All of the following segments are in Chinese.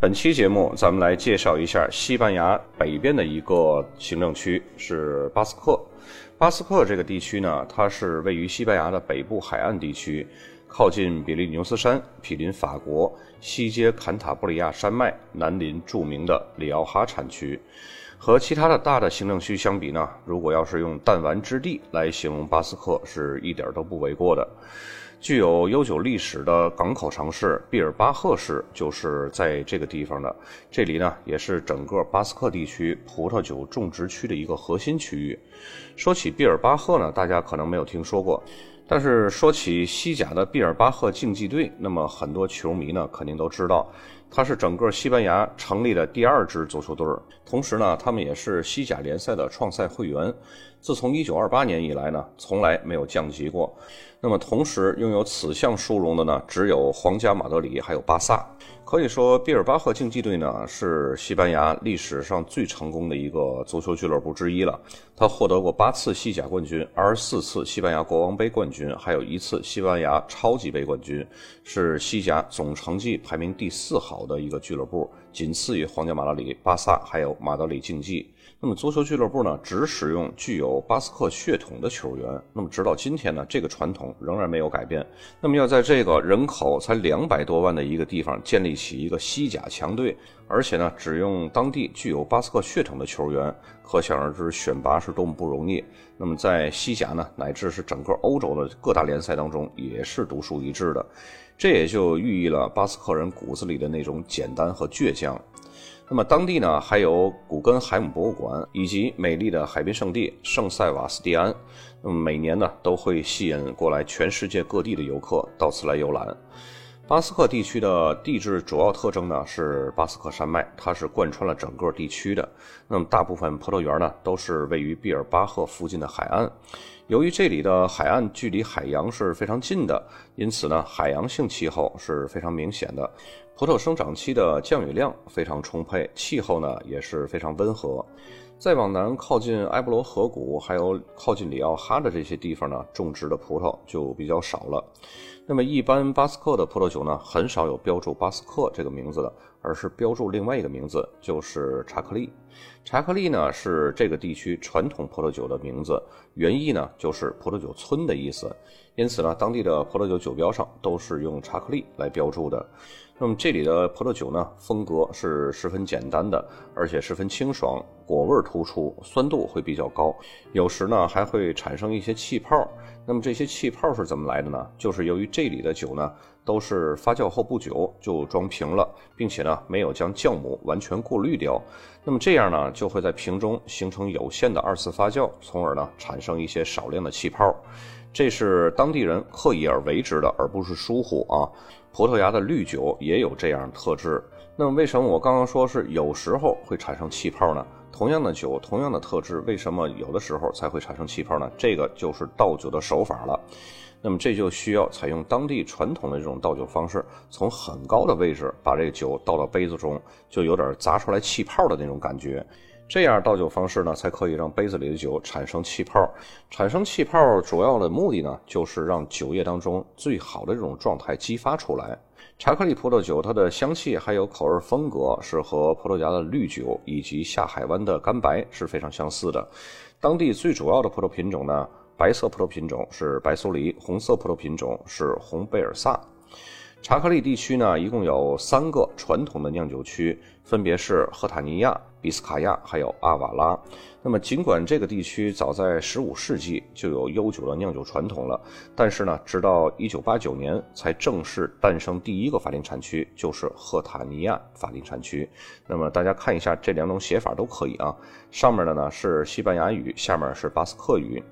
本期节目，咱们来介绍一下西班牙北边的一个行政区，是巴斯克。巴斯克这个地区呢，它是位于西班牙的北部海岸地区，靠近比利牛斯山，毗邻法国，西接坎塔布里亚山脉，南临著名的里奥哈产区。和其他的大的行政区相比呢，如果要是用弹丸之地来形容巴斯克，是一点都不为过的。具有悠久历史的港口城市毕尔巴赫市就是在这个地方的。这里呢，也是整个巴斯克地区葡萄酒种植区的一个核心区域。说起毕尔巴赫呢，大家可能没有听说过，但是说起西甲的毕尔巴赫竞技队，那么很多球迷呢肯定都知道，它是整个西班牙成立的第二支足球队，同时呢，他们也是西甲联赛的创赛会员。自从1928年以来呢，从来没有降级过。那么，同时拥有此项殊荣的呢，只有皇家马德里还有巴萨。可以说，毕尔巴赫竞技队呢是西班牙历史上最成功的一个足球俱乐部之一了。他获得过八次西甲冠军，二十四次西班牙国王杯冠军，还有一次西班牙超级杯冠军，是西甲总成绩排名第四好的一个俱乐部，仅次于皇家马德里、巴萨还有马德里竞技。那么，足球俱乐部呢，只使用具有巴斯克血统的球员。那么，直到今天呢，这个传统仍然没有改变。那么，要在这个人口才两百多万的一个地方建立起一个西甲强队，而且呢，只用当地具有巴斯克血统的球员，可想而知选拔是多么不容易。那么，在西甲呢，乃至是整个欧洲的各大联赛当中，也是独树一帜的。这也就寓意了巴斯克人骨子里的那种简单和倔强。那么当地呢，还有古根海姆博物馆以及美丽的海滨圣地圣塞瓦斯蒂安。那么每年呢，都会吸引过来全世界各地的游客到此来游览。巴斯克地区的地质主要特征呢是巴斯克山脉，它是贯穿了整个地区的。那么大部分葡萄园呢都是位于毕尔巴赫附近的海岸。由于这里的海岸距离海洋是非常近的，因此呢，海洋性气候是非常明显的。葡萄生长期的降雨量非常充沛，气候呢也是非常温和。再往南靠近埃布罗河谷，还有靠近里奥哈的这些地方呢，种植的葡萄就比较少了。那么一般巴斯克的葡萄酒呢，很少有标注巴斯克这个名字的，而是标注另外一个名字，就是查克利。查克利呢是这个地区传统葡萄酒的名字，原意呢就是葡萄酒村的意思。因此呢，当地的葡萄酒酒标上都是用查克利来标注的。那么这里的葡萄酒呢，风格是十分简单的，而且十分清爽，果味突出，酸度会比较高，有时呢还会产生一些气泡。那么这些气泡是怎么来的呢？就是由于这里的酒呢都是发酵后不久就装瓶了，并且呢没有将酵母完全过滤掉，那么这样呢就会在瓶中形成有限的二次发酵，从而呢产生一些少量的气泡。这是当地人刻意而为之的，而不是疏忽啊。葡萄牙的绿酒也有这样特质。那么，为什么我刚刚说是有时候会产生气泡呢？同样的酒，同样的特质，为什么有的时候才会产生气泡呢？这个就是倒酒的手法了。那么，这就需要采用当地传统的这种倒酒方式，从很高的位置把这个酒倒到杯子中，就有点砸出来气泡的那种感觉。这样倒酒方式呢，才可以让杯子里的酒产生气泡。产生气泡主要的目的呢，就是让酒液当中最好的这种状态激发出来。查克利葡萄酒它的香气还有口味风格是和葡萄牙的绿酒以及下海湾的干白是非常相似的。当地最主要的葡萄品种呢，白色葡萄品种是白苏黎，红色葡萄品种是红贝尔萨。查克利地区呢，一共有三个传统的酿酒区，分别是赫塔尼亚、比斯卡亚还有阿瓦拉。那么，尽管这个地区早在15世纪就有悠久的酿酒传统了，但是呢，直到1989年才正式诞生第一个法定产区，就是赫塔尼亚法定产区。那么，大家看一下这两种写法都可以啊。上面的呢是西班牙语，下面是巴斯克语。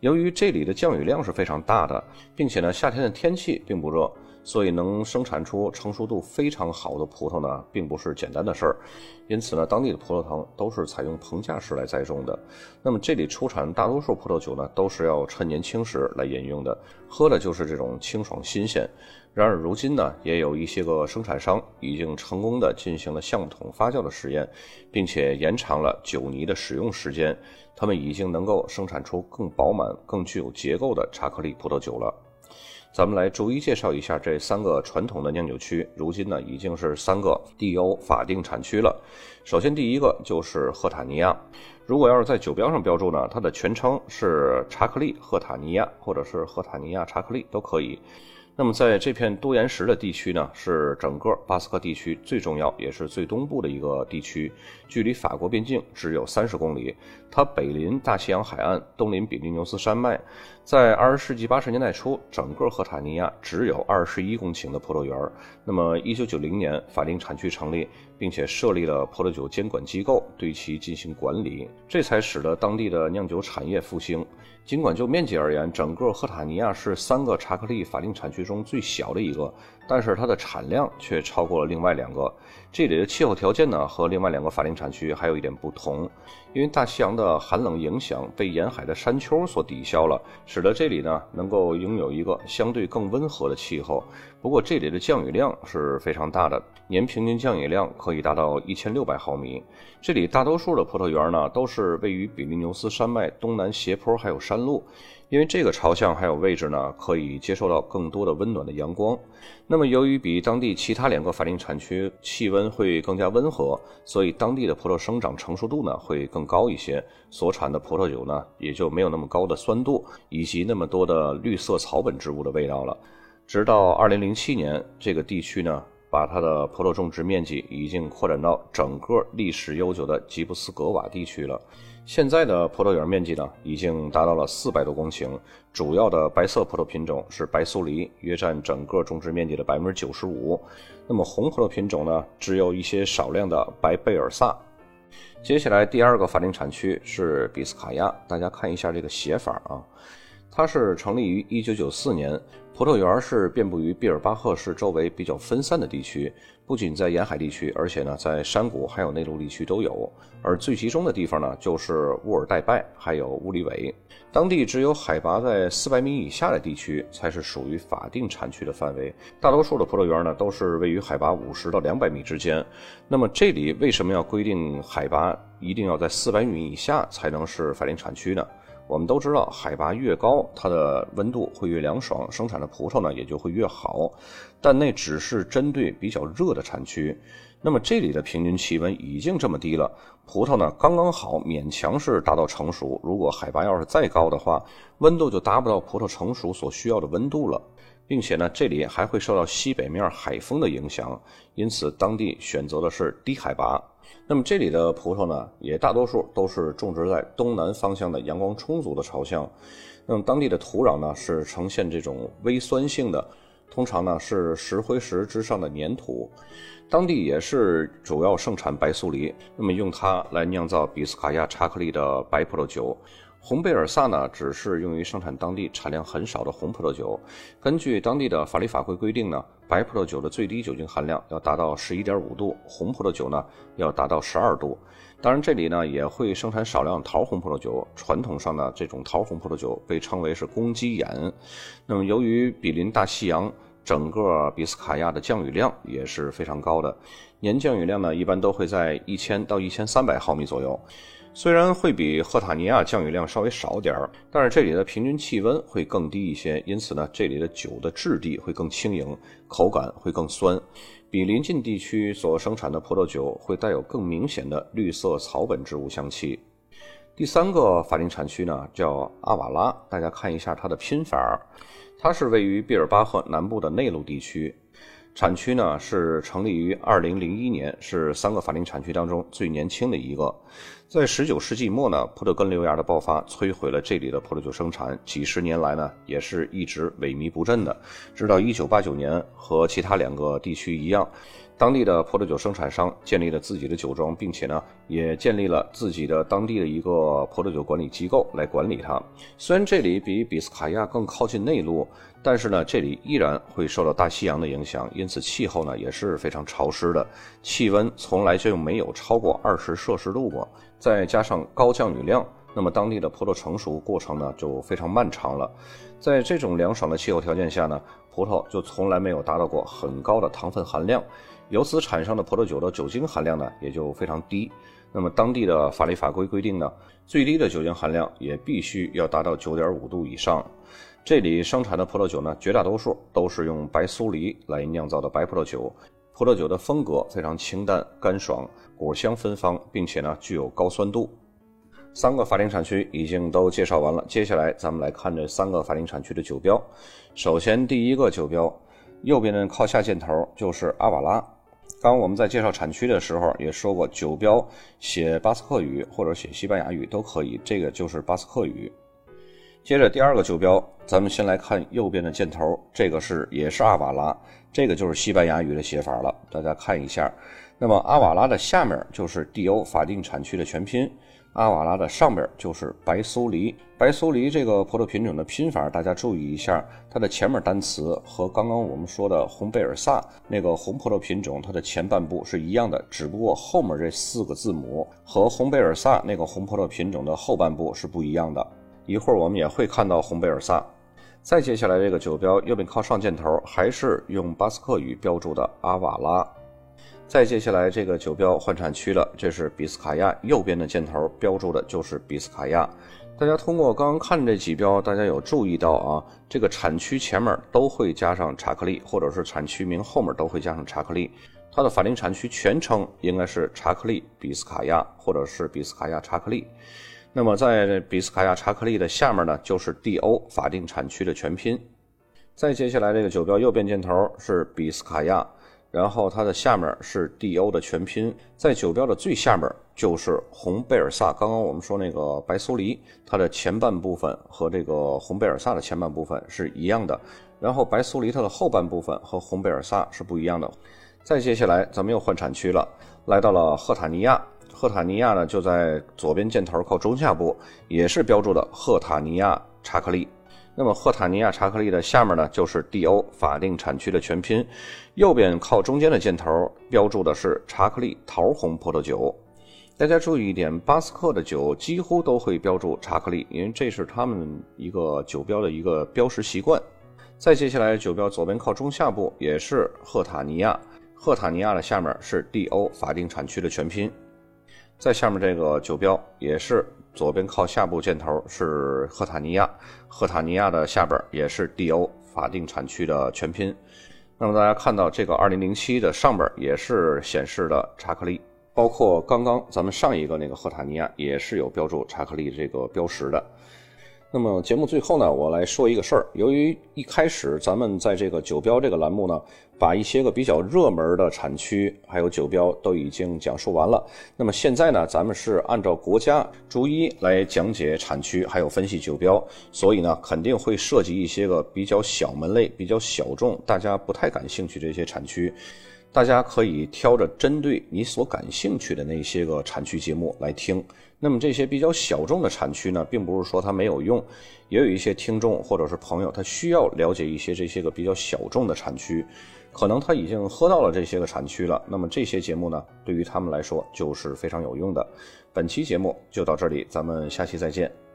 由于这里的降雨量是非常大的，并且呢，夏天的天气并不热。所以能生产出成熟度非常好的葡萄呢，并不是简单的事儿。因此呢，当地的葡萄藤都是采用棚架式来栽种的。那么这里出产大多数葡萄酒呢，都是要趁年轻时来饮用的，喝的就是这种清爽新鲜。然而如今呢，也有一些个生产商已经成功的进行了橡木桶发酵的实验，并且延长了酒泥的使用时间。他们已经能够生产出更饱满、更具有结构的查克利葡萄酒了。咱们来逐一介绍一下这三个传统的酿酒区，如今呢已经是三个 DO 法定产区了。首先第一个就是赫塔尼亚，如果要是在酒标上标注呢，它的全称是查克利赫塔尼亚，或者是赫塔尼亚查克利都可以。那么，在这片多岩石的地区呢，是整个巴斯克地区最重要也是最东部的一个地区，距离法国边境只有三十公里。它北临大西洋海岸，东临比利牛斯山脉。在二十世纪八十年代初，整个赫塔尼亚只有二十一公顷的葡萄园。那么，一九九零年法定产区成立，并且设立了葡萄酒监管机构，对其进行管理，这才使得当地的酿酒产业复兴。尽管就面积而言，整个赫塔尼亚是三个查克利法定产区中最小的一个，但是它的产量却超过了另外两个。这里的气候条件呢，和另外两个法定产区还有一点不同，因为大西洋的寒冷影响被沿海的山丘所抵消了，使得这里呢能够拥有一个相对更温和的气候。不过这里的降雨量是非常大的，年平均降雨量可可以达到一千六百毫米。这里大多数的葡萄园呢都是位于比利牛斯山脉东南斜坡还有山路，因为这个朝向还有位置呢可以接受到更多的温暖的阳光。那么由于比当地其他两个法定产区气温会更加温和，所以当地的葡萄生长成熟度呢会更高一些，所产的葡萄酒呢也就没有那么高的酸度以及那么多的绿色草本植物的味道了。直到二零零七年，这个地区呢，把它的葡萄种植面积已经扩展到整个历史悠久的吉布斯格瓦地区了。现在的葡萄园面积呢，已经达到了四百多公顷。主要的白色葡萄品种是白苏黎，约占整个种植面积的百分之九十五。那么红葡萄品种呢，只有一些少量的白贝尔萨。接下来第二个法定产区是比斯卡亚，大家看一下这个写法啊。它是成立于一九九四年，葡萄园是遍布于毕尔巴赫市周围比较分散的地区，不仅在沿海地区，而且呢在山谷还有内陆地区都有。而最集中的地方呢就是乌尔代拜还有乌里韦，当地只有海拔在四百米以下的地区才是属于法定产区的范围，大多数的葡萄园呢都是位于海拔五十到两百米之间。那么这里为什么要规定海拔一定要在四百米以下才能是法定产区呢？我们都知道，海拔越高，它的温度会越凉爽，生产的葡萄呢也就会越好。但那只是针对比较热的产区。那么这里的平均气温已经这么低了，葡萄呢刚刚好，勉强是达到成熟。如果海拔要是再高的话，温度就达不到葡萄成熟所需要的温度了，并且呢，这里还会受到西北面海风的影响，因此当地选择的是低海拔。那么这里的葡萄呢，也大多数都是种植在东南方向的阳光充足的朝向。那么当地的土壤呢，是呈现这种微酸性的，通常呢是石灰石之上的粘土。当地也是主要盛产白苏梨，那么用它来酿造比斯卡亚查克利的白葡萄酒。红贝尔萨呢，只是用于生产当地产量很少的红葡萄酒。根据当地的法律法规规定呢，白葡萄酒的最低酒精含量要达到十一点五度，红葡萄酒呢要达到十二度。当然，这里呢也会生产少量桃红葡萄酒。传统上呢，这种桃红葡萄酒被称为是公鸡眼。那么，由于比邻大西洋，整个比斯卡亚的降雨量也是非常高的，年降雨量呢一般都会在一千到一千三百毫米左右。虽然会比赫塔尼亚降雨量稍微少点儿，但是这里的平均气温会更低一些，因此呢，这里的酒的质地会更轻盈，口感会更酸，比邻近地区所生产的葡萄酒会带有更明显的绿色草本植物香气。第三个法定产区呢叫阿瓦拉，大家看一下它的拼法，它是位于毕尔巴赫南部的内陆地区。产区呢是成立于二零零一年，是三个法定产区当中最年轻的一个。在十九世纪末呢，葡萄根瘤芽的爆发摧毁了这里的葡萄酒生产，几十年来呢也是一直萎靡不振的。直到一九八九年，和其他两个地区一样，当地的葡萄酒生产商建立了自己的酒庄，并且呢也建立了自己的当地的一个葡萄酒管理机构来管理它。虽然这里比比斯卡亚更靠近内陆，但是呢这里依然会受到大西洋的影响，因此气候呢也是非常潮湿的，气温从来就没有超过二十摄氏度过。再加上高降雨量，那么当地的葡萄成熟过程呢就非常漫长了。在这种凉爽的气候条件下呢，葡萄就从来没有达到过很高的糖分含量，由此产生的葡萄酒的酒精含量呢也就非常低。那么当地的法律法规规定呢，最低的酒精含量也必须要达到九点五度以上。这里生产的葡萄酒呢，绝大多数都是用白苏梨来酿造的白葡萄酒。葡萄酒的风格非常清淡干爽，果香芬芳，并且呢具有高酸度。三个法定产区已经都介绍完了，接下来咱们来看这三个法定产区的酒标。首先第一个酒标，右边的靠下箭头就是阿瓦拉。刚我们在介绍产区的时候也说过，酒标写巴斯克语或者写西班牙语都可以，这个就是巴斯克语。接着第二个酒标，咱们先来看右边的箭头，这个是也是阿瓦拉，这个就是西班牙语的写法了。大家看一下，那么阿瓦拉的下面就是 D.O 法定产区的全拼，阿瓦拉的上边就是白苏黎。白苏黎这个葡萄品种的拼法，大家注意一下，它的前面单词和刚刚我们说的红贝尔萨那个红葡萄品种，它的前半部是一样的，只不过后面这四个字母和红贝尔萨那个红葡萄品种的后半部是不一样的。一会儿我们也会看到红贝尔萨。再接下来这个酒标右边靠上箭头还是用巴斯克语标注的阿瓦拉。再接下来这个酒标换产区了，这是比斯卡亚，右边的箭头标注的就是比斯卡亚。大家通过刚刚看这几标，大家有注意到啊？这个产区前面都会加上查克利，或者是产区名后面都会加上查克利。它的法定产区全称应该是查克利比斯卡亚，或者是比斯卡亚查克利。那么在比斯卡亚查克利的下面呢，就是 D.O 法定产区的全拼。再接下来这个酒标右边箭头是比斯卡亚，然后它的下面是 D.O 的全拼。在酒标的最下面就是红贝尔萨。刚刚我们说那个白苏黎，它的前半部分和这个红贝尔萨的前半部分是一样的，然后白苏黎它的后半部分和红贝尔萨是不一样的。再接下来咱们又换产区了，来到了赫塔尼亚。赫塔尼亚呢，就在左边箭头靠中下部，也是标注的赫塔尼亚查克利。那么赫塔尼亚查克利的下面呢，就是 D.O 法定产区的全拼。右边靠中间的箭头标注的是查克利桃红葡萄酒。大家注意一点，巴斯克的酒几乎都会标注查克利，因为这是他们一个酒标的一个标识习惯。再接下来，酒标左边靠中下部也是赫塔尼亚，赫塔尼亚的下面是 D.O 法定产区的全拼。在下面这个酒标也是左边靠下部箭头是赫塔尼亚，赫塔尼亚的下边也是 D.O 法定产区的全拼。那么大家看到这个2007的上边也是显示的查克利，包括刚刚咱们上一个那个赫塔尼亚也是有标注查克利这个标识的。那么节目最后呢，我来说一个事儿。由于一开始咱们在这个酒标这个栏目呢，把一些个比较热门的产区还有酒标都已经讲述完了。那么现在呢，咱们是按照国家逐一来讲解产区，还有分析酒标，所以呢，肯定会涉及一些个比较小门类、比较小众、大家不太感兴趣这些产区。大家可以挑着针对你所感兴趣的那些个产区节目来听。那么这些比较小众的产区呢，并不是说它没有用，也有一些听众或者是朋友，他需要了解一些这些个比较小众的产区，可能他已经喝到了这些个产区了。那么这些节目呢，对于他们来说就是非常有用的。本期节目就到这里，咱们下期再见。